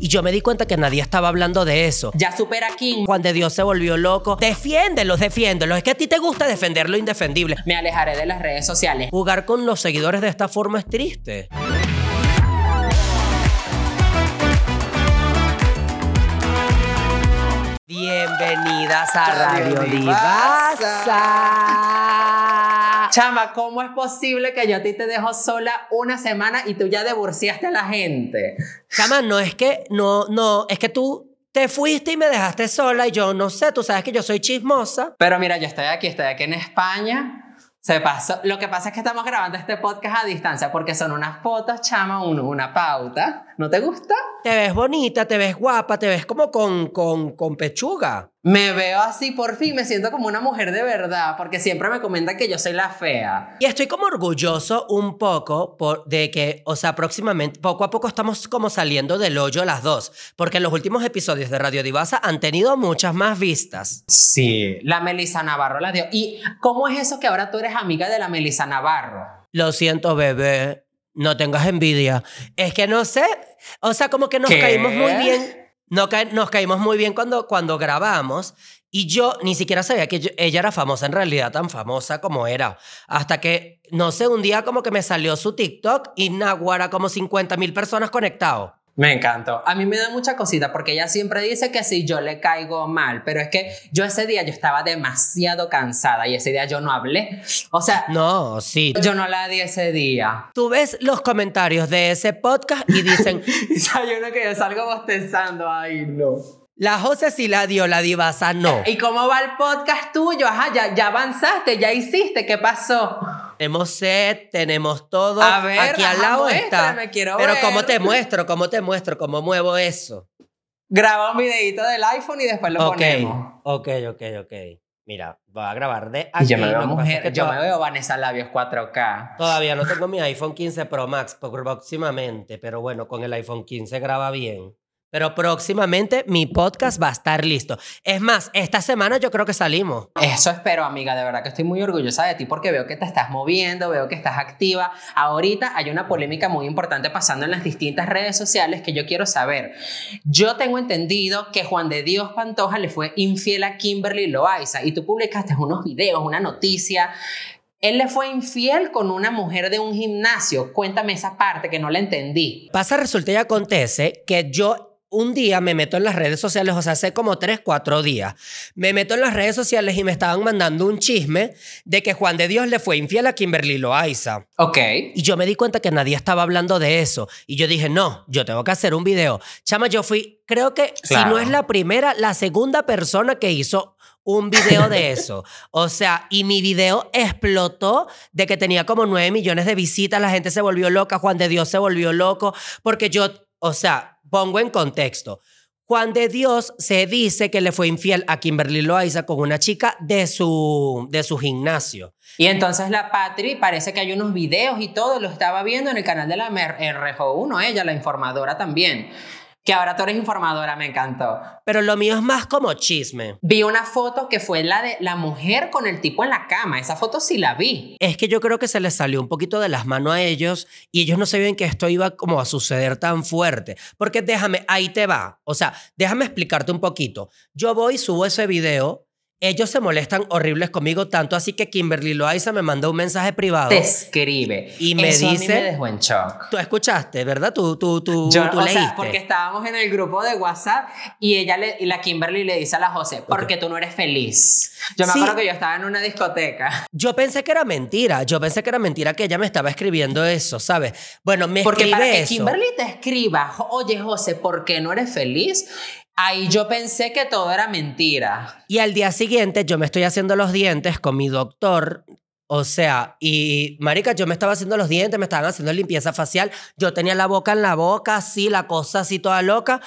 Y yo me di cuenta que nadie estaba hablando de eso. Ya supera Kim. Juan de Dios se volvió loco. Defiéndelos, defiéndelos. Es que a ti te gusta defender lo indefendible. Me alejaré de las redes sociales. Jugar con los seguidores de esta forma es triste. Bienvenidas a Radio Radio Divasa. Chama, ¿cómo es posible que yo a ti te dejo sola una semana y tú ya divorciaste a la gente? Chama, no es que, no, no, es que tú te fuiste y me dejaste sola y yo no sé, tú sabes que yo soy chismosa. Pero mira, yo estoy aquí, estoy aquí en España. Se pasó. Lo que pasa es que estamos grabando este podcast a distancia porque son unas fotos, chama, un- una pauta. ¿No te gusta? Te ves bonita, te ves guapa, te ves como con, con, con pechuga. Me veo así por fin, me siento como una mujer de verdad, porque siempre me comentan que yo soy la fea. Y estoy como orgulloso un poco por, de que, o sea, próximamente, poco a poco estamos como saliendo del hoyo las dos, porque los últimos episodios de Radio Divasa han tenido muchas más vistas. Sí, la Melissa Navarro la dio. ¿Y cómo es eso que ahora tú eres amiga de la Melissa Navarro? Lo siento, bebé, no tengas envidia. Es que no sé, o sea, como que nos ¿Qué? caímos muy bien. No ca- nos caímos muy bien cuando, cuando grabamos y yo ni siquiera sabía que yo- ella era famosa, en realidad tan famosa como era. Hasta que, no sé, un día como que me salió su TikTok y Naguara como 50 mil personas conectados. Me encantó. A mí me da mucha cosita porque ella siempre dice que si yo le caigo mal, pero es que yo ese día yo estaba demasiado cansada y ese día yo no hablé. O sea, No, sí. yo no la di ese día. Tú ves los comentarios de ese podcast y dicen, Y hay uno que yo salgo bostezando, ay no. la José sí la dio, la divasa no. ¿Y cómo va el podcast tuyo? Ajá, ya, ya avanzaste, ya hiciste, ¿qué pasó? Tenemos set, tenemos todo. A ver, Aquí al lado está. quiero Pero ver. ¿cómo te muestro? ¿Cómo te muestro? ¿Cómo muevo eso? Graba un videito del iPhone y después lo ok, ponemos. ok, ok, ok. Mira, voy a grabar de Y aquí. yo me veo mujer, que yo me veo Vanessa Labios 4K. Todavía no tengo mi iPhone 15 Pro Max próximamente, pero bueno, con el iPhone 15 graba bien. Pero próximamente mi podcast va a estar listo. Es más, esta semana yo creo que salimos. Eso espero, amiga. De verdad que estoy muy orgullosa de ti porque veo que te estás moviendo, veo que estás activa. Ahorita hay una polémica muy importante pasando en las distintas redes sociales que yo quiero saber. Yo tengo entendido que Juan de Dios Pantoja le fue infiel a Kimberly Loaiza y tú publicaste unos videos, una noticia. Él le fue infiel con una mujer de un gimnasio. Cuéntame esa parte que no la entendí. Pasa, resulta y acontece que yo un día me meto en las redes sociales, o sea, hace como tres, cuatro días, me meto en las redes sociales y me estaban mandando un chisme de que Juan de Dios le fue infiel a Kimberly Loaiza. Ok. Y yo me di cuenta que nadie estaba hablando de eso. Y yo dije, no, yo tengo que hacer un video. Chama, yo fui, creo que si no es la primera, la segunda persona que hizo un video de eso. O sea, y mi video explotó de que tenía como 9 millones de visitas, la gente se volvió loca, Juan de Dios se volvió loco, porque yo, o sea, pongo en contexto. Juan de Dios se dice que le fue infiel a Kimberly Loaiza con una chica de su, de su gimnasio. Y entonces la Patri, parece que hay unos videos y todo, lo estaba viendo en el canal de la RJ1, ella, la informadora también. Que ahora tú eres informadora, me encantó. Pero lo mío es más como chisme. Vi una foto que fue la de la mujer con el tipo en la cama. Esa foto sí la vi. Es que yo creo que se les salió un poquito de las manos a ellos y ellos no sabían que esto iba como a suceder tan fuerte. Porque déjame, ahí te va. O sea, déjame explicarte un poquito. Yo voy subo ese video. Ellos se molestan horribles conmigo, tanto así que Kimberly Loaiza me mandó un mensaje privado. Te escribe. Y me Eso a mí dice- me dejó en shock. Tú escuchaste, ¿verdad? Tú, tú, tú, Yo, tú o leíste. sea, porque estábamos en el grupo de WhatsApp y ella le, y la Kimberly le dice a la José, porque tú no eres feliz. Yo me Sí. acuerdo que yo estaba en una discoteca. Yo pensé que era mentira. Yo pensé que era mentira que ella me estaba escribiendo eso, ¿sabes? Bueno, me Porque escribe para que eso. Kimberly te escriba, oye José, ¿por qué no eres feliz? Ahí yo pensé que todo era mentira. Y al día siguiente yo me estoy haciendo los dientes con mi doctor. O sea, y marica, yo me estaba haciendo los dientes, me estaban haciendo limpieza facial. Yo tenía la boca en la boca, así, la cosa así toda loca.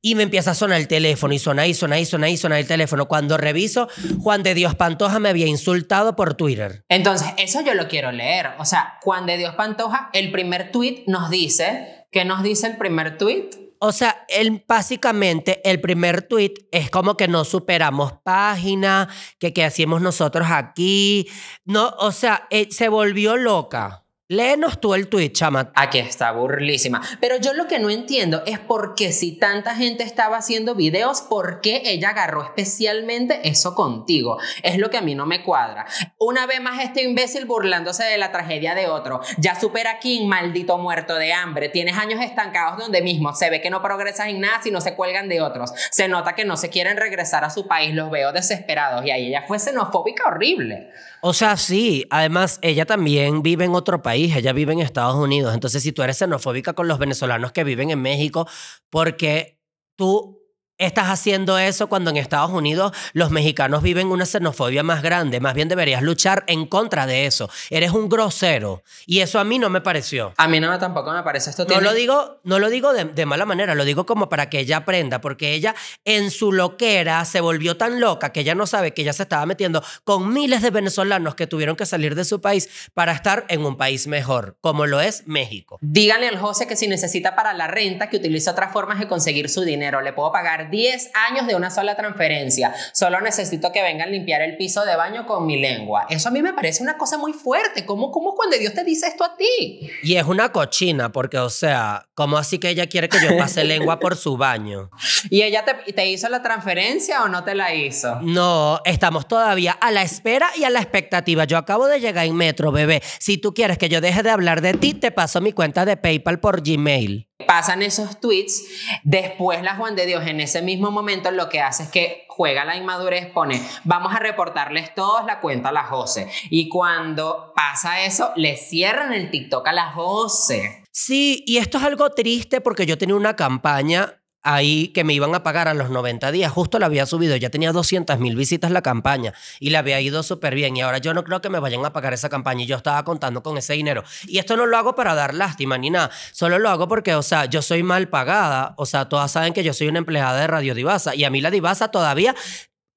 Y me empieza a sonar el teléfono y suena ahí, suena ahí, suena ahí, suena el teléfono. Cuando reviso, Juan de Dios Pantoja me había insultado por Twitter. Entonces, eso yo lo quiero leer. O sea, Juan de Dios Pantoja, el primer tweet nos dice, ¿qué nos dice el primer tweet? O sea, él, básicamente el primer tweet es como que no superamos página, que qué hacíamos nosotros aquí. No, o sea, eh, se volvió loca. Léenos tú el tweet, chama. Aquí está, burlísima. Pero yo lo que no entiendo es por qué si tanta gente estaba haciendo videos, ¿por qué ella agarró especialmente eso contigo? Es lo que a mí no me cuadra. Una vez más este imbécil burlándose de la tragedia de otro. Ya supera King, maldito muerto de hambre. Tienes años estancados donde mismo. Se ve que no progresas en nada si no se cuelgan de otros. Se nota que no se quieren regresar a su país. Los veo desesperados. Y ahí ella fue xenofóbica horrible. O sea, sí. Además, ella también vive en otro país. Ella vive en Estados Unidos. Entonces, si tú eres xenofóbica con los venezolanos que viven en México, porque tú estás haciendo eso cuando en Estados Unidos los mexicanos viven una xenofobia más grande. Más bien deberías luchar en contra de eso. Eres un grosero. Y eso a mí no me pareció. A mí no tampoco me parece esto. No tiene- lo digo, no lo digo de, de mala manera, lo digo como para que ella aprenda, porque ella en su loquera se volvió tan loca que ella no sabe que ella se estaba metiendo con miles de venezolanos que tuvieron que salir de su país para estar en un país mejor, como lo es México. Díganle al José que si necesita para la renta, que utilice otras formas de conseguir su dinero. Le puedo pagar 10 años de una sola transferencia. Solo necesito que vengan a limpiar el piso de baño con mi lengua. Eso a mí me parece una cosa muy fuerte. ¿Cómo, cómo cuando Dios te dice esto a ti? Y es una cochina, porque, o sea, ¿cómo así que ella quiere que yo pase lengua por su baño? ¿Y ella te, te hizo la transferencia o no te la hizo? No, estamos todavía a la espera y a la expectativa. Yo acabo de llegar en metro, bebé. Si tú quieres que yo deje de hablar de ti, te paso mi cuenta de PayPal por Gmail. Pasan esos tweets, después la Juan de Dios en ese mismo momento lo que hace es que juega la inmadurez, pone, vamos a reportarles todos la cuenta a la Jose. Y cuando pasa eso, le cierran el TikTok a la Jose. Sí, y esto es algo triste porque yo tenía una campaña ahí que me iban a pagar a los 90 días. Justo la había subido, ya tenía 200 mil visitas la campaña y le había ido súper bien. Y ahora yo no creo que me vayan a pagar esa campaña y yo estaba contando con ese dinero. Y esto no lo hago para dar lástima ni nada, solo lo hago porque, o sea, yo soy mal pagada. O sea, todas saben que yo soy una empleada de Radio Divasa y a mí la Divasa todavía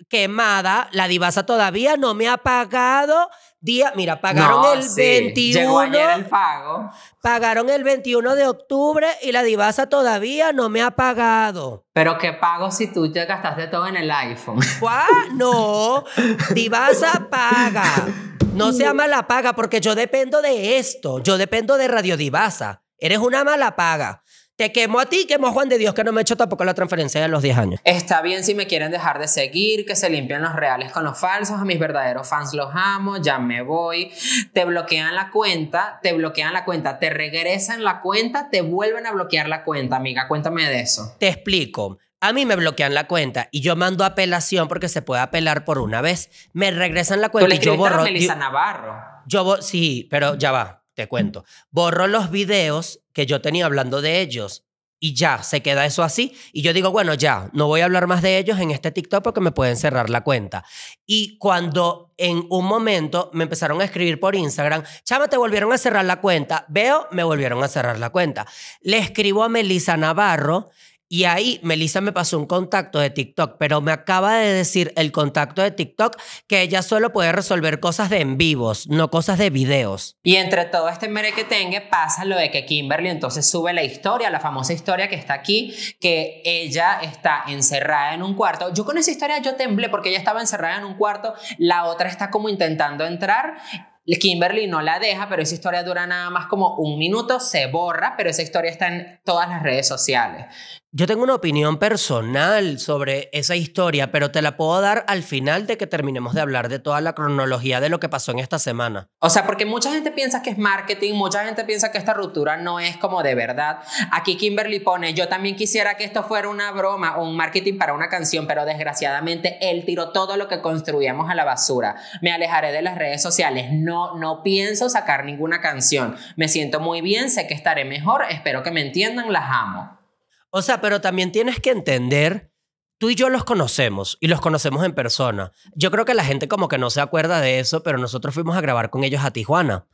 quemada, la Divasa todavía no me ha pagado. Día, mira, pagaron No, el sí, 21. Llegó ayer el pago. Pagaron el 21 de octubre y la divasa todavía no me ha pagado. Pero qué pago si tú ya gastaste todo en el iPhone. ¿Cuá? No, divasa paga. No sea mala paga porque yo dependo de esto. Yo dependo de Radio Divasa. Eres una mala paga. Te quemo a ti, quemo a Juan de Dios que no me hecho tampoco la transferencia de los 10 años. Está bien si me quieren dejar de seguir, que se limpien los reales con los falsos. A mis verdaderos fans los amo, ya me voy. Te bloquean la cuenta, te bloquean la cuenta, te regresan la cuenta, te vuelven a bloquear la cuenta, amiga. Cuéntame de eso. Te explico. A mí me bloquean la cuenta y yo mando apelación porque se puede apelar por una vez. Me regresan la Tú cuenta le y yo escribiste a borro. Melissa yo- Navarro. Yo sí, pero ya va, te cuento. Borro los videos que yo tenía hablando de ellos y ya, se queda eso así. Y yo digo, bueno, ya, no voy a hablar más de ellos en este TikTok porque me pueden cerrar la cuenta. Y cuando en un momento me empezaron a escribir por Instagram, chama, te volvieron a cerrar la cuenta. Veo, me volvieron a cerrar la cuenta. Le escribo a Melissa Navarro. Y ahí Melissa me pasó un contacto de TikTok, pero me acaba de decir el contacto de TikTok que ella solo puede resolver cosas de en vivos, no cosas de videos. Y entre todo este merequetengue pasa lo de que Kimberly entonces sube la historia, la famosa historia que está aquí, que ella está encerrada en un cuarto. Yo con esa historia yo temblé porque ella estaba encerrada en un cuarto, la otra está como intentando entrar. Kimberly no la deja, pero esa historia dura nada más como un minuto, se borra, pero esa historia está en todas las redes sociales. Yo tengo una opinión personal sobre esa historia, pero te la puedo dar al final de que terminemos de hablar de toda la cronología de lo que pasó en esta semana. O sea, porque mucha gente piensa que es marketing, mucha gente piensa que esta ruptura no es como de verdad. Aquí Kimberly pone, yo también quisiera que esto fuera una broma o un marketing para una canción, pero desgraciadamente él tiró todo lo que construíamos a la basura. Me alejaré de las redes sociales, no, no pienso sacar ninguna canción. Me siento muy bien, sé que estaré mejor, espero que me entiendan, las amo. O sea, pero también tienes que entender, tú y yo los conocemos y los conocemos en persona. Yo creo que la gente como que no se acuerda de eso, pero nosotros fuimos a grabar con ellos a Tijuana.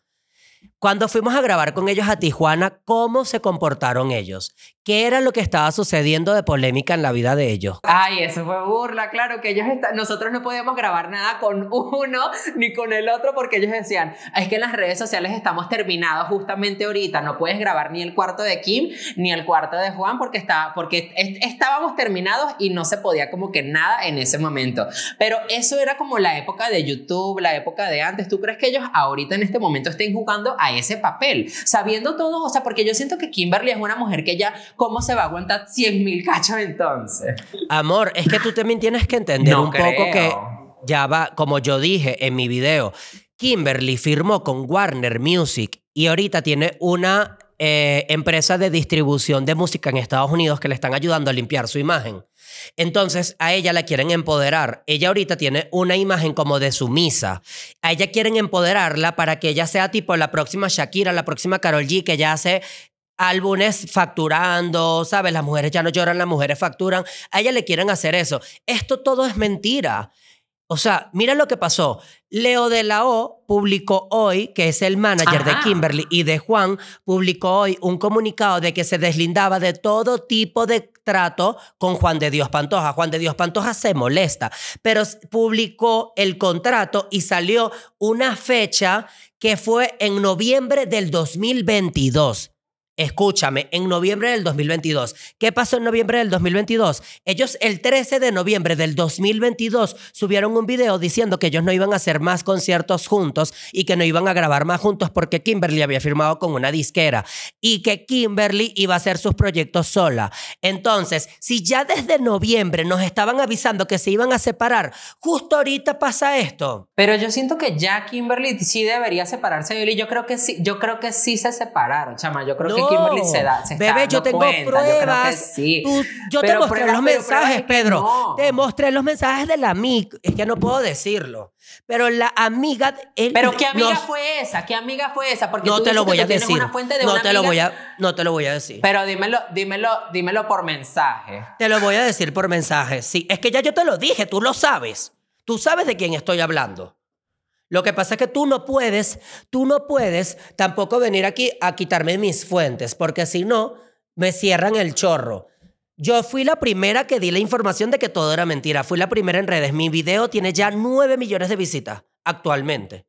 Cuando fuimos a grabar con ellos a Tijuana, ¿cómo se comportaron ellos? ¿Qué era lo que estaba sucediendo de polémica en la vida de ellos? Ay, eso fue burla, claro que ellos está- nosotros no podíamos grabar nada con uno ni con el otro porque ellos decían, es que en las redes sociales estamos terminados justamente ahorita, no puedes grabar ni el cuarto de Kim ni el cuarto de Juan porque estaba porque est- estábamos terminados y no se podía como que nada en ese momento. Pero eso era como la época de YouTube, la época de antes. ¿Tú crees que ellos ahorita en este momento estén jugando a ese papel, sabiendo todo, o sea, porque yo siento que Kimberly es una mujer que ya, ¿cómo se va a aguantar 100 mil cachos entonces? Amor, es que tú también tienes que entender No un poco que ya va, como yo dije en mi video, Kimberly firmó con Warner Music y ahorita tiene una eh, empresa de distribución de música en Estados Unidos que le están ayudando a limpiar su imagen. Entonces a ella la quieren empoderar. Ella ahorita tiene una imagen como de sumisa. A ella quieren empoderarla para que ella sea tipo la próxima Shakira, la próxima Carol G, que ya hace álbumes facturando, ¿sabes? Las mujeres ya no lloran, las mujeres facturan. A ella le quieren hacer eso. Esto todo es mentira. O sea, mira lo que pasó. Leo de la O publicó hoy, que es el manager de. Kimberly y de Juan, publicó hoy un comunicado de que se deslindaba de todo tipo de trato con Juan de Dios Pantoja. Juan de Dios Pantoja se molesta, pero publicó el contrato y salió una fecha que fue en noviembre del 2022. Escúchame, en noviembre del 2022. ¿Qué pasó en noviembre del 2022? Ellos el 13 de noviembre del 2022 subieron un video diciendo que ellos no iban a hacer más conciertos juntos y que no iban a grabar más juntos porque Kimberly había firmado con una disquera y que Kimberly iba a hacer sus proyectos sola. Entonces, si ya desde noviembre nos estaban avisando que se iban a separar, justo ahorita pasa esto. Pero yo siento que ya Kimberly sí debería separarse de él y yo creo que sí, yo creo que sí se separaron, chama. Yo creo que Kimberly se da, se está Bebé, yo tengo cuenta, yo pruebas. sí. Tú- yo te mostré pruebas, los mensajes, Pedro. no. Te mostré los mensajes de la amiga. Es que no puedo decirlo. Pero la amiga. él- Pero qué amiga nos- fue esa, qué amiga fue esa, porque No tú te lo voy a decir. una fuente de No una te lo voy a, no te lo voy a decir. Pero dímelo, dímelo, dímelo por mensaje. Te lo voy a decir por mensaje. Sí, es que ya yo te lo dije, tú lo sabes. Tú sabes de quién estoy hablando. Lo que pasa es que tú no puedes, tú no puedes tampoco venir aquí a quitarme mis fuentes, porque si no, me cierran el chorro. Yo fui la primera que di la información de que todo era mentira. Fui la primera en redes. Mi video tiene ya 9 millones de visitas actualmente.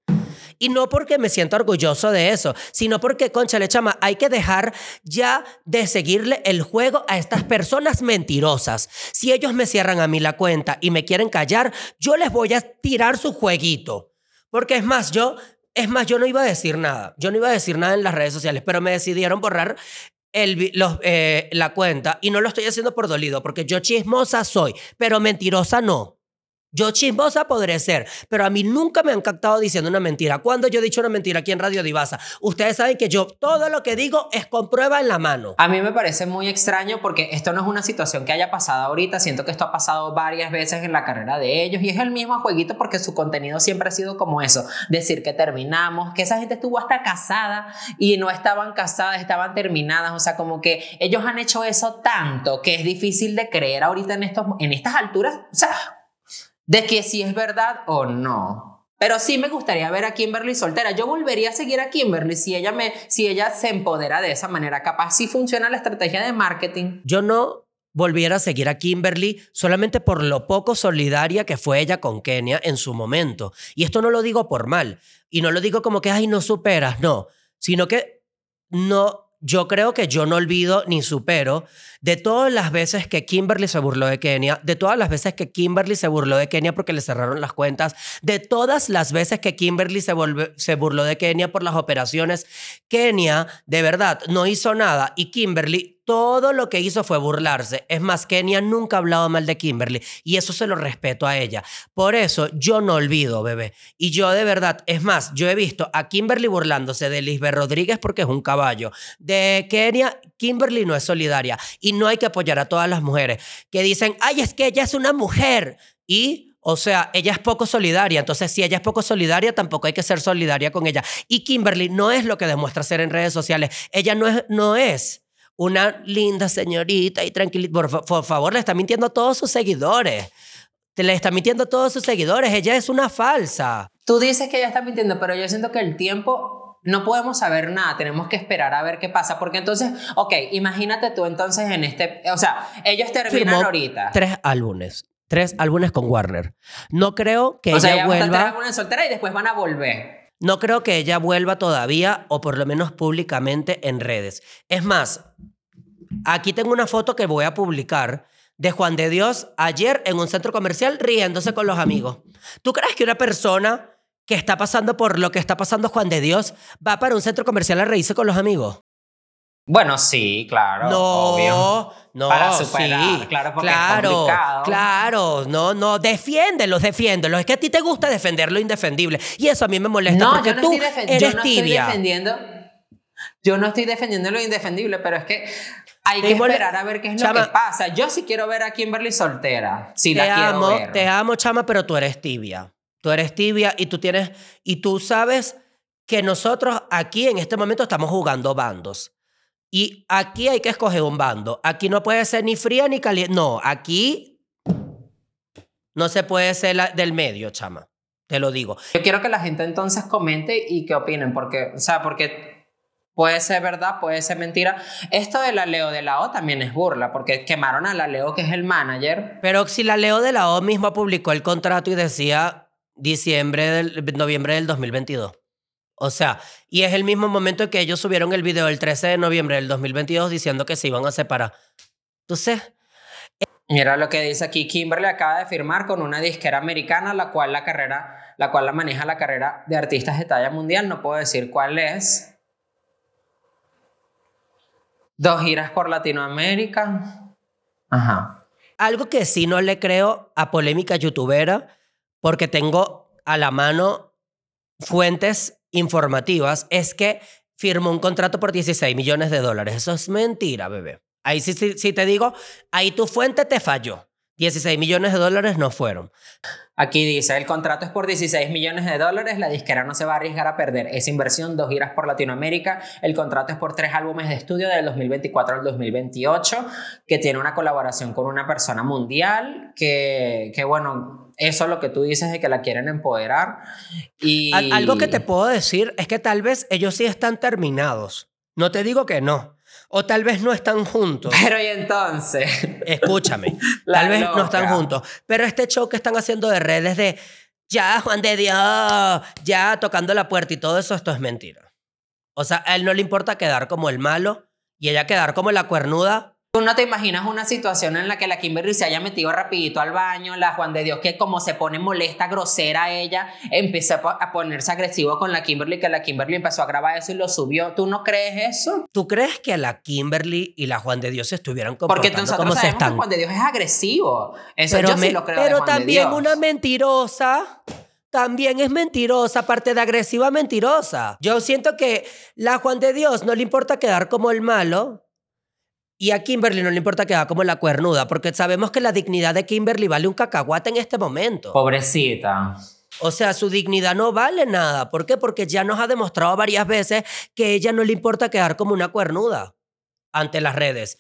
Y no porque me siento orgulloso de eso, sino porque, concha chama, hay que dejar ya de seguirle el juego a estas personas mentirosas. Si ellos me cierran a mí la cuenta y me quieren callar, yo les voy a tirar su jueguito. Porque es más, yo, es más, yo no iba a decir nada. Yo no iba a decir nada en las redes sociales, pero me decidieron borrar el, eh, la cuenta y no lo estoy haciendo por dolido, porque yo chismosa soy, pero mentirosa no. Yo chismosa podré ser, pero a mí nunca me han captado diciendo una mentira. ¿Cuándo yo he dicho una mentira aquí en Radio Divasa? Ustedes saben que yo todo lo que digo es con prueba en la mano. A mí me parece muy extraño porque esto no es una situación que haya pasado ahorita, siento que esto ha pasado varias veces en la carrera de ellos y es el mismo jueguito porque su contenido siempre ha sido como eso, decir que terminamos, que esa gente estuvo hasta casada y no estaban casadas, estaban terminadas, o sea, como que ellos han hecho eso tanto que es difícil de creer ahorita en, estos, en estas alturas, o sea, de que si es verdad o no. Pero sí me gustaría ver a Kimberly soltera. Yo volvería a seguir a Kimberly si ella, me, si ella se empodera de esa manera. Capaz sí funciona la estrategia de marketing. Yo no volviera a seguir a Kimberly solamente por lo poco solidaria que fue ella con Kenia en su momento. Y esto no lo digo por mal. Y no lo digo como que, ay, no superas, no. Sino que no, yo creo que yo no olvido ni supero de todas las veces que Kimberly se burló de Kenia, de todas las veces que Kimberly se burló de Kenia porque le cerraron las cuentas, de todas las veces que Kimberly se, se burló de Kenia por las operaciones. Kenia, de verdad, no hizo nada y Kimberly todo lo que hizo fue burlarse. Es más, Kenia nunca ha hablado mal de Kimberly y eso se lo respeto a ella. Por eso yo no olvido, bebé. Y yo de verdad, es más, yo he visto a Kimberly burlándose de Lisbeth Rodríguez porque es un caballo. De Kenia, Kimberly no es solidaria y no hay que apoyar a todas las mujeres que dicen, ay, es que ella es una mujer. Y o sea, ella es poco solidaria, entonces si ella es poco solidaria, tampoco hay que ser solidaria con ella. Y Kimberly no es lo que demuestra ser en redes sociales. Ella no es, no es una linda señorita y tranquilita. Por, fa- por favor, le está mintiendo a todos sus seguidores. Te le está mintiendo a todos sus seguidores. Ella es una falsa. Tú dices que ella está mintiendo, pero yo siento que el tiempo no podemos saber nada, tenemos que esperar a ver qué pasa, porque entonces, ok, imagínate tú entonces en este, o sea, ellos terminan Firmó ahorita. Tres álbumes. Tres álbumes con Warner. No creo que o sea, ella van a vuelva. alguna soltera y después van a volver. No creo que ella vuelva todavía, o por lo menos públicamente en redes. Es más, aquí tengo una foto que voy a publicar de Juan de Dios ayer en un centro comercial riéndose con los amigos. ¿Tú crees que una persona que está pasando por lo que está pasando Juan de Dios, va para un centro comercial a reírse con los amigos. Bueno, sí, claro. No, obvio. No, Para superar, sí, claro, porque es claro, complicado. claro, no, no, defiéndelos, defiéndelos. Es que a ti te gusta defender lo indefendible y eso a mí me molesta No, porque yo no, tú estoy, eres yo no estoy tibia. defendiendo. Yo no estoy defendiendo lo indefendible, pero es que hay Te que esperar a ver qué es Chama- lo que pasa. Yo sí quiero ver a Kimberly soltera. Si te la quiero amo, ver. te amo, chama, pero tú eres tibia. Tú eres tibia y tú tienes y tú sabes que nosotros aquí en este momento estamos jugando bandos. Y aquí hay que escoger un bando. Aquí no puede ser ni fría ni caliente. No, aquí no se puede ser la- del medio, chama. Te lo digo. Yo quiero que la gente entonces comente y que opinen, porque, o sea, porque puede ser verdad, puede ser mentira. Esto de la Leo de la O también es burla, porque quemaron a la Leo, que es el manager. Pero si la Leo de la O misma publicó el contrato y decía diciembre del noviembre del 2022. O sea, y es el mismo momento que ellos subieron el video el 13 de noviembre del 2022 diciendo que se iban a separar. Entonces, Mira lo que dice aquí, Kimberly acaba de firmar con una disquera americana, la cual la carrera, la cual la maneja la carrera de artistas de talla mundial, no puedo decir cuál es. Dos giras por Latinoamérica. Ajá. algo que sí no le creo a polémica youtubera, porque tengo a la mano fuentes informativas, es que firmó un contrato por 16 millones de dólares. Eso es mentira, bebé. Ahí sí, te digo, ahí tu fuente te falló. 16 millones de dólares no fueron. Aquí dice, el contrato es por 16 millones de dólares, la disquera no se va a arriesgar a perder esa inversión, dos giras por Latinoamérica, el contrato es por tres álbumes de estudio del 2024 al 2028, que tiene una colaboración con una persona mundial, que bueno, eso es lo que tú dices de que la quieren empoderar. Y... Al- Algo que te puedo decir es que tal vez ellos sí están terminados. No te digo que no. O tal vez no están juntos. Pero y entonces, Escúchame. Tal vez no están juntos. Pero este show que están haciendo de redes de ya, Juan de Dios, ya tocando la puerta y todo eso, esto es mentira. O sea, a él no le importa quedar como el malo y ella quedar como la cuernuda. Tú no te imaginas una situación en la que la Kimberly se haya metido rapidito al baño, la Juan de Dios que como se pone molesta, grosera a ella, empezó a po- a ponerse agresivo con la Kimberly, que la Kimberly empezó a grabar eso y lo subió. ¿Tú no crees eso? ¿Tú crees que la Kimberly y la Juan de Dios se estuvieran Porque comportando nosotros como se sabemos que? Juan de Dios es agresivo. Eso pero yo me- sí lo creo de pero de también Dios. una mentirosa. También es mentirosa, aparte de agresiva, mentirosa. Yo siento que la Juan de Dios no le importa quedar como el malo y a Kimberly no le importa quedar como la cuernuda, porque sabemos que la dignidad de Kimberly vale un cacahuate en este momento. Pobrecita. O sea, su dignidad no vale nada. ¿Por qué? Porque ya nos ha demostrado varias veces que a ella no le importa quedar como una cuernuda ante las redes.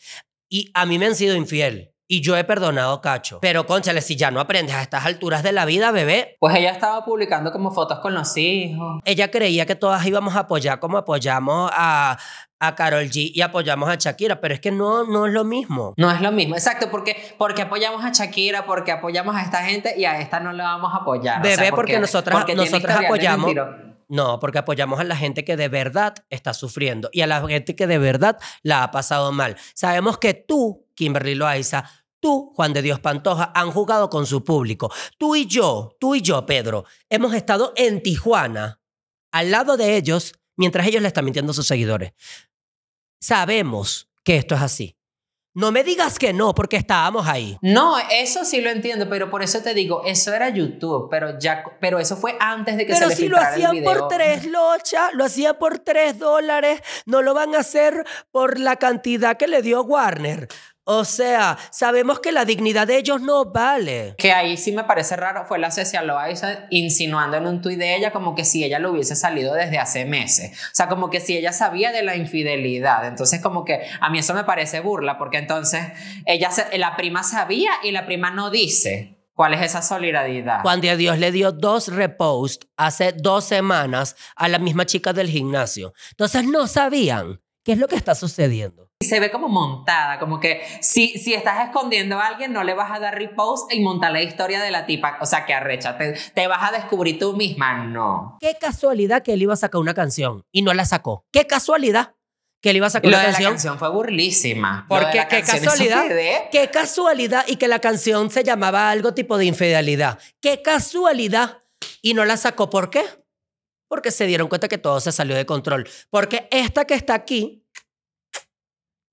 Y a mí me han sido infiel. Y yo he perdonado cacho. Pero, conchale, si ya no aprendes a estas alturas de la vida, bebé, Pues ella estaba publicando como fotos con los hijos. ella creía que todas íbamos a apoyar como apoyamos a, a Carol G y apoyamos a Shakira. Pero es que no, no es lo mismo. No es lo mismo, exacto, porque, porque apoyamos a Shakira, porque apoyamos a esta gente y a esta no la vamos a apoyar. O sea, Bebé, porque nosotras- porque nosotras historial de apoyamos- No, porque apoyamos a la gente que de verdad está sufriendo y a la gente que de verdad la ha pasado mal. Sabemos que tú, Kimberly Loaiza, tú, Juan de Dios Pantoja, han jugado con su público. Tú y yo, tú y yo, Pedro, hemos estado en Tijuana, al lado de ellos, mientras ellos le están mintiendo a sus seguidores. Sabemos que esto es así. No me digas que no, porque estábamos ahí. No, eso sí lo entiendo, pero por eso te digo, eso era YouTube, pero ya, pero eso fue antes de que Pero se le si lo filtrara el hacían video. por tres locha, lo hacían por tres dólares, no lo van a hacer por la cantidad que le dio Warner. O sea, sabemos que la dignidad de ellos no vale. Que ahí sí me parece raro fue la Cecia Loaiza insinuando en un tuit de ella como que si ella lo hubiese salido desde hace meses. O sea, como que si ella sabía de la infidelidad. Entonces, como que a mí eso me parece burla porque entonces ella, se- la prima sabía y la prima no dice. ¿Cuál es esa solidaridad? Juan de Dios le dio dos reposts hace dos semanas a la misma chica del gimnasio. Entonces no sabían qué es lo que está sucediendo. Y se ve como montada, como que si, si estás escondiendo a alguien, no le vas a dar repost y montar la historia de la tipa. O sea, que arrecha, te, te vas a descubrir tú misma. No. Qué casualidad que él iba a sacar una canción y no la sacó. Qué casualidad que él iba a sacar lo una de la canción. canción fue burlísima. Porque qué canción, casualidad, qué casualidad y que la canción se llamaba algo tipo de infidelidad. Qué casualidad Y no la sacó, ¿por qué? Porque se dieron cuenta que todo se salió de control. Porque esta que está aquí,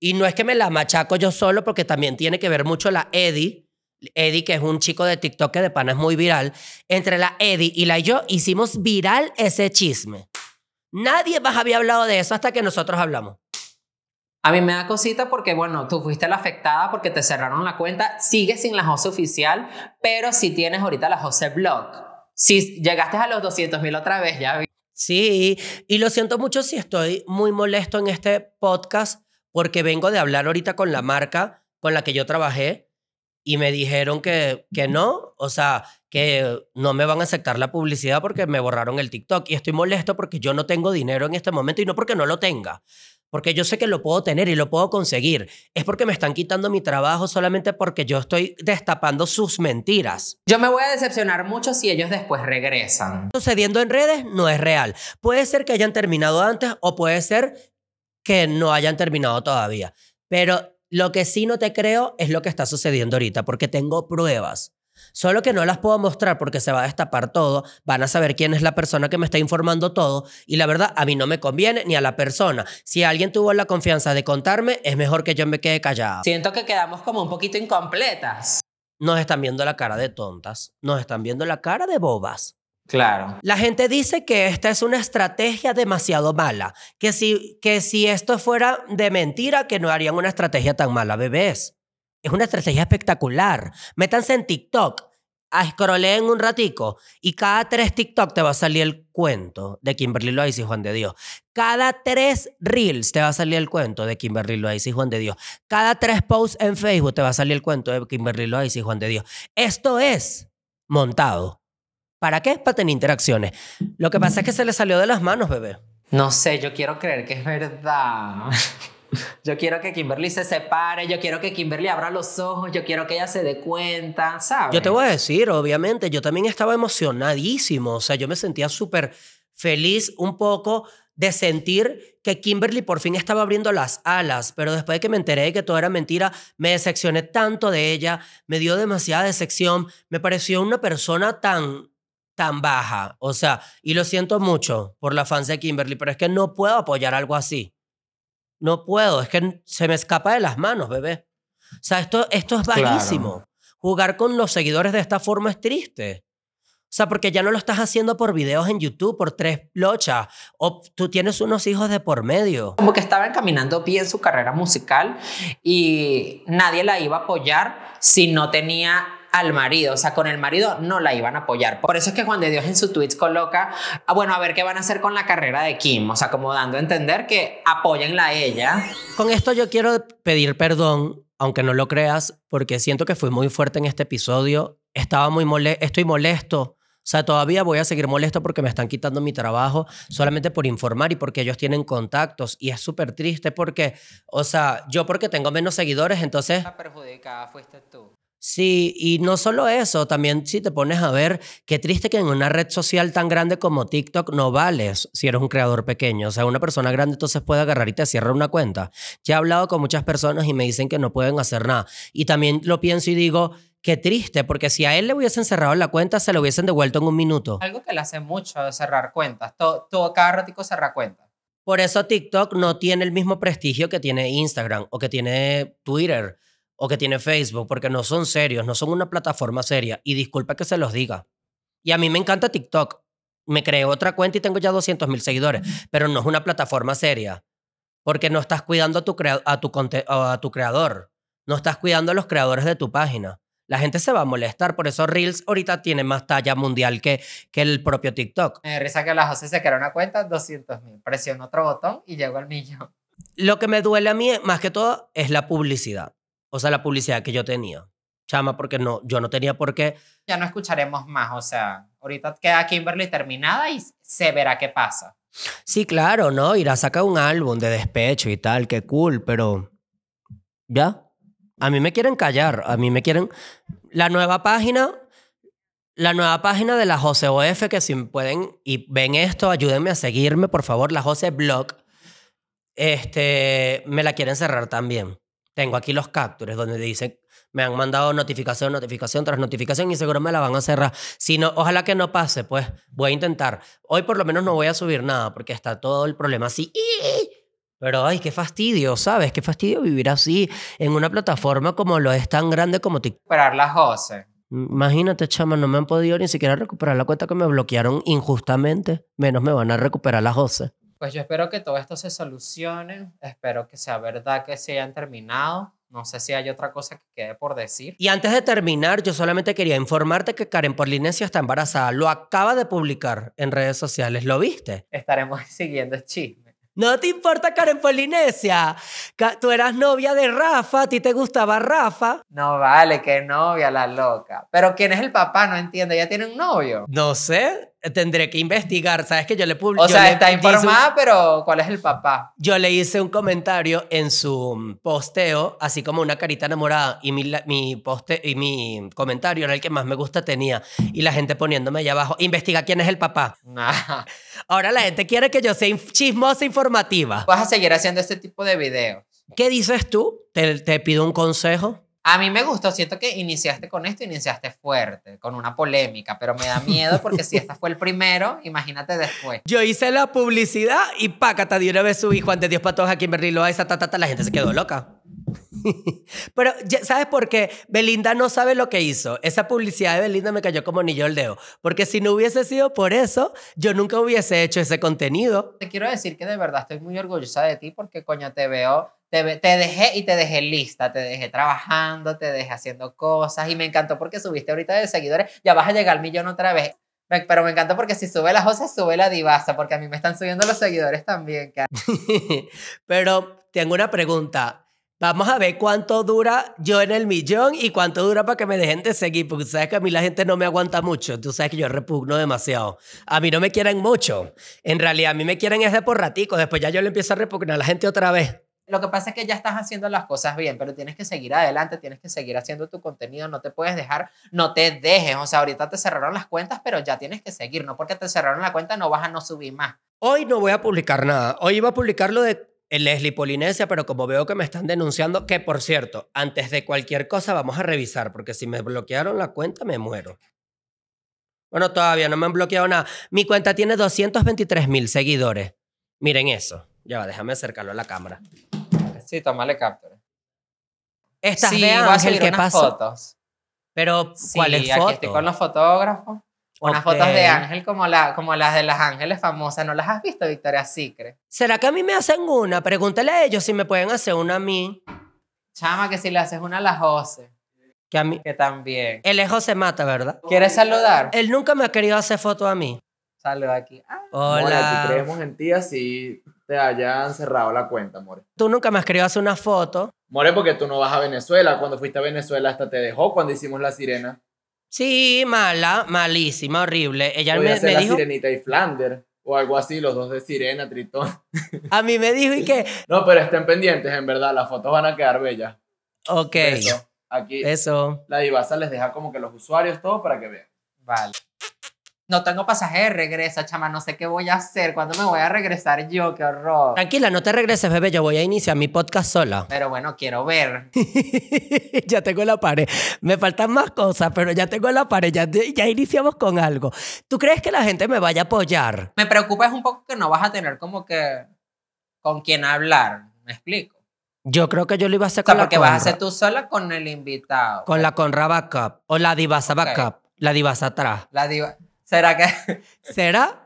y no es que me la machaco yo solo, porque también tiene que ver mucho la Eddie, Eddie, que es un chico de TikTok que de pana es muy viral, entre la Eddie y la yo hicimos viral ese chisme. Nadie más había hablado de eso hasta que nosotros hablamos. A mí me da cosita porque, bueno, tú fuiste la afectada porque te cerraron la cuenta, sigues sin la Jose oficial, pero si tienes ahorita la Jose Blog. Si llegaste a los 200 mil otra vez, ya vi. Sí, y lo siento mucho si estoy muy molesto en este podcast porque vengo de hablar ahorita con la marca con la que yo trabajé y me dijeron que, que no, o sea, que no me van a aceptar la publicidad porque me borraron el TikTok. Y estoy molesto porque yo no tengo dinero en este momento y no porque no lo tenga, porque yo sé que lo puedo tener y lo puedo conseguir. Es porque me están quitando mi trabajo solamente porque yo estoy destapando sus mentiras. Yo me voy a decepcionar mucho si ellos después regresan. Sucediendo en redes no es real. Puede ser que hayan terminado antes o puede ser que no hayan terminado todavía. Pero lo que sí no te creo es lo que está sucediendo ahorita, porque tengo pruebas. Solo que no las puedo mostrar porque se va a destapar todo, van a saber quién es la persona que me está informando todo y la verdad a mí no me conviene ni a la persona. Si alguien tuvo la confianza de contarme, es mejor que yo me quede callado. Siento que quedamos como un poquito incompletas. Nos están viendo la cara de tontas, nos están viendo la cara de bobas. Claro. La gente dice que esta es una estrategia demasiado mala, que si, que si esto fuera de mentira, que no harían una estrategia tan mala, bebés. Es una estrategia espectacular. Métanse en TikTok, a scrolleen un ratico y cada tres TikTok te va a salir el cuento de Kimberly Loaiza y Juan de Dios. Cada tres Reels te va a salir el cuento de Kimberly Loaiza y Juan de Dios. Cada tres posts en Facebook te va a salir el cuento de Kimberly Loaiza y Juan de Dios. Esto es montado. ¿Para qué? Para tener interacciones. Lo que pasa es que se le salió de las manos, bebé. No sé, yo quiero creer que es verdad. Yo quiero que Kimberly se separe, yo quiero que Kimberly abra los ojos, yo quiero que ella se dé cuenta, ¿sabes? Yo te voy a decir, obviamente, yo también estaba emocionadísimo, o sea, yo me sentía súper feliz un poco de sentir que Kimberly por fin estaba abriendo las alas, pero después de que me enteré de que todo era mentira, me decepcioné tanto de ella, me dio demasiada decepción, me pareció una persona tan tan baja, o sea, y lo siento mucho por la fans de Kimberly, pero es que no puedo apoyar algo así. No puedo, es que se me escapa de las manos, bebé. O sea, esto, esto es bajísimo. Jugar con los seguidores de esta forma es triste. O sea, porque ya no lo estás haciendo por videos en YouTube, por tres lochas, o tú tienes unos hijos de por medio. Como que estaba encaminando bien su carrera musical y nadie la iba a apoyar si no tenía al marido, o sea, con el marido no la iban a apoyar. Por eso es que Juan de Dios en su tweets coloca, ah, bueno, a ver qué van a hacer con la carrera de Kim, o sea, como dando a entender que apóyenla a ella. Con esto yo quiero pedir perdón, aunque no lo creas, porque siento que fui muy fuerte en este episodio. Estaba muy molesto, estoy molesto. O sea, todavía voy a seguir molesto porque me están quitando mi trabajo solamente por informar y porque ellos tienen contactos. Y es súper triste porque, o sea, yo porque tengo menos seguidores, entonces... La perjudicada fuiste tú. Sí, y no solo eso, también si te pones a ver, qué triste que en una red social tan grande como TikTok no vales si eres un creador pequeño. O sea, una persona grande entonces puede agarrar y te cierra una cuenta. Ya he hablado con muchas personas y me dicen que no pueden hacer nada. Y también lo pienso y digo, qué triste, porque si a él le hubiesen cerrado la cuenta, se lo hubiesen devuelto en un minuto. Algo que le hace mucho cerrar cuentas. Todo, todo cada ratico cerra cuentas. Por eso TikTok no tiene el mismo prestigio que tiene Instagram o que tiene Twitter o que tiene Facebook, porque no son serios, no son una plataforma seria. Y disculpa que se los diga. Y a mí me encanta TikTok. Me creé otra cuenta y tengo ya 200 mil seguidores, pero no es una plataforma seria. Porque no estás cuidando a tu, a, tu a tu creador. No estás cuidando a los creadores de tu página. La gente se va a molestar. Por eso Reels ahorita tiene más talla mundial que, que el propio TikTok. Me risa que la José se creó una cuenta, 200 mil. Presionó otro botón y llegó al millón. Lo que me duele a mí, más que todo, es la publicidad. O sea, la publicidad que yo tenía. Chama, porque no, yo no tenía por qué. Ya no escucharemos más, o sea, ahorita queda Kimberly terminada y se verá qué pasa. Sí, claro, ¿no? Irá a sacar un álbum de despecho y tal, qué cool, pero ya. A mí me quieren callar, a mí me quieren... La nueva página, la nueva página de la Jose OF, que si pueden y ven esto, ayúdenme a seguirme, por favor, la Jose Blog, este, me la quieren cerrar también Tengo aquí los captures donde dicen, me han mandado notificación, notificación tras notificación y seguro me la van a cerrar. Si no, ojalá que no pase, pues voy a intentar. Hoy por lo menos no voy a subir nada porque está todo el problema así. Pero ay, qué fastidio, ¿sabes? Qué fastidio vivir así en una plataforma como lo es tan grande como TikTok. Recuperar la Jose. Imagínate, chama, no me han podido ni siquiera recuperar la cuenta que me bloquearon injustamente. Menos me van a recuperar la Jose. Pues yo espero que todo esto se solucione. Espero que sea verdad que se hayan terminado. No sé si hay otra cosa que quede por decir. Y antes de terminar, yo solamente quería informarte que Karen Polinesia está embarazada. Lo acaba de publicar en redes sociales. ¿Lo viste? Estaremos siguiendo el chisme. No te importa Karen Polinesia. Tú eras novia de Rafa, a ti te gustaba Rafa. No vale, qué novia la loca. Pero ¿quién es el papá? No entiendo. ¿Ya tiene un novio? No sé, tendré que investigar. Sabes que yo le publiqué. O sea, está informada, pero ¿cuál es el papá? Yo le hice un comentario en su posteo, así como una carita enamorada, y mi, la- mi, poste, y mi comentario era el que más me gusta tenía. Y la gente poniéndome allá abajo, investiga quién es el papá. Nah. Ahora la gente quiere que yo sea inf- chismosa informativa. Vas a seguir haciendo este tipo de videos. ¿Qué dices tú? ¿Te, te pido un consejo? A mí me gustó, siento que iniciaste con esto, iniciaste fuerte, con una polémica, pero me da miedo porque si este fue el primero, imagínate después. Yo hice la publicidad y pácata de una vez subí Juan de Dios para todos aquí en Berlín Loaiza, ta, ta, ta, la gente se quedó loca. Pero, ¿sabes por qué? Belinda no sabe lo que hizo. Esa publicidad de Belinda me cayó como anillo al dedo. Porque si no hubiese sido por eso, yo nunca hubiese hecho ese contenido. Te quiero decir que de verdad estoy muy orgullosa de ti porque, coño, te veo, te, te dejé y te dejé lista, te dejé trabajando, te dejé haciendo cosas y me encantó porque subiste ahorita de seguidores, ya vas a llegar al millón otra vez. Pero me encanta porque si sube la José, sube la divasa, porque a mí me están subiendo los seguidores también. Pero tengo una pregunta. Vamos a ver cuánto dura yo en el millón y cuánto dura para que me dejen de seguir, porque tú sabes que a mí la gente no me aguanta mucho. Tú sabes que yo repugno demasiado. A mí no me quieren mucho. En realidad, a mí me quieren es de por ratico. Después ya yo le empiezo a repugnar a la gente otra vez. Lo que pasa es que ya estás haciendo las cosas bien, pero tienes que seguir adelante, tienes que seguir haciendo tu contenido, no te puedes dejar, no te dejes. O sea, ahorita te cerraron las cuentas, pero ya tienes que seguir, no porque te cerraron la cuenta no vas a no subir más. Hoy no voy a publicar nada. Hoy iba a publicar lo de Leslie Polinesia, pero como veo que me están denunciando, que por cierto, antes de cualquier cosa vamos a revisar, porque si me bloquearon la cuenta me muero. Bueno, todavía no me han bloqueado nada. Mi cuenta tiene 223 mil seguidores. Miren eso. Ya va, déjame acercarlo a la cámara. Sí, tómale captura. Estas sí, de Ángel, ¿qué pasó? fotos. Pero, Sí, ¿cuáles aquí fotos? estoy con los fotógrafos. Unas fotos de Ángel como, la, como las de las ángeles famosas. ¿No las has visto, Victoria Secret? ¿Será que a mí me hacen una? Pregúntale a ellos si me pueden hacer una a mí. Chama, que si le haces una a la Jose, Que a mí... que también. El ejo se mata, ¿verdad? ¿Quieres saludar? Él nunca me ha querido hacer foto a mí. Saluda aquí. Ah, Hola. ¿tú creemos en ti así te hayan cerrado la cuenta, More? Tú nunca me has querido hacer una foto. More, porque tú no vas a Venezuela. Cuando fuiste a Venezuela hasta te dejó cuando hicimos la sirena. Sí, mala, malísima, horrible. Ella Podía me, ser me la dijo, sirenita y Flander. O algo así, los dos de sirena, tritón. a mí me dijo y que, No, pero estén pendientes, en verdad. Las fotos van a quedar bellas. ok, Eso. Aquí eso. la divasa les deja como que los usuarios todo para que vean. Vale. No tengo pasaje de regreso, chama. No sé qué voy a hacer. ¿Cuándo me voy a regresar yo? ¡Qué horror! Tranquila, no te regreses, bebé. Yo voy a iniciar mi podcast sola. Pero bueno, quiero ver. ya tengo la pared. Me faltan más cosas, pero ya tengo la pared. Ya, ya iniciamos con algo. ¿Tú crees que la gente me vaya a apoyar? Me preocupa es un poco que no vas a tener como que con quién hablar. ¿Me explico? Yo creo que yo lo iba a hacer O sea, con la porque vas a ser tú sola con el invitado. Con la Conra Backup. O la Divasa Ok. Backup. La Divasa atrás. La diva. ¿Será que.? ¿Será?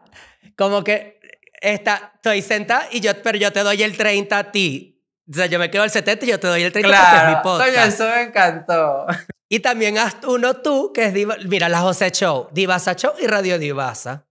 Como que esta, estoy sentada y yo, pero yo te doy el 30 a ti. O sea, yo me quedo el 70 y yo te doy el 30 porque es mi Claro. podcast. Coño, eso me encantó. Y también haz uno tú, que es Diva- mira, la José Show, Divasa Show y Radio Divasa.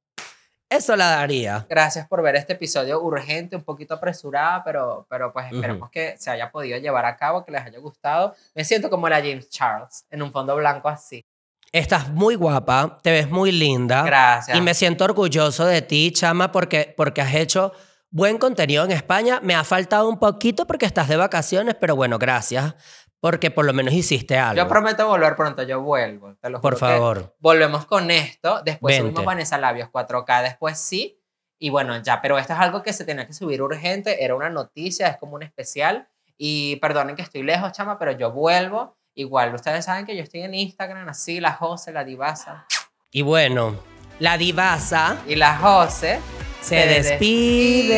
Eso la daría. Gracias por ver este episodio urgente, un poquito apresurada, pero, pero pues esperemos que se haya podido llevar a cabo, que les haya gustado. Me siento como la James Charles, en un fondo blanco así. Estás muy guapa, te ves muy linda. Gracias. Y me siento orgulloso de ti, chama, porque, porque has hecho buen contenido en España. Me ha faltado un poquito porque estás de vacaciones, pero bueno, gracias. Porque por lo menos hiciste algo. Yo prometo volver pronto, yo vuelvo. Te lo por juro favor. Volvemos con esto. Después Vente. subimos Vanessa Labios 4K, después sí. Y bueno, ya, pero esto es algo que se tenía que subir urgente. Era una noticia, es como un especial. Y perdonen que estoy lejos, chama, pero yo vuelvo. Igual, ustedes saben que yo estoy en Instagram, así, la Jose, la divasa. Y bueno, la divasa Y la Jose se despide.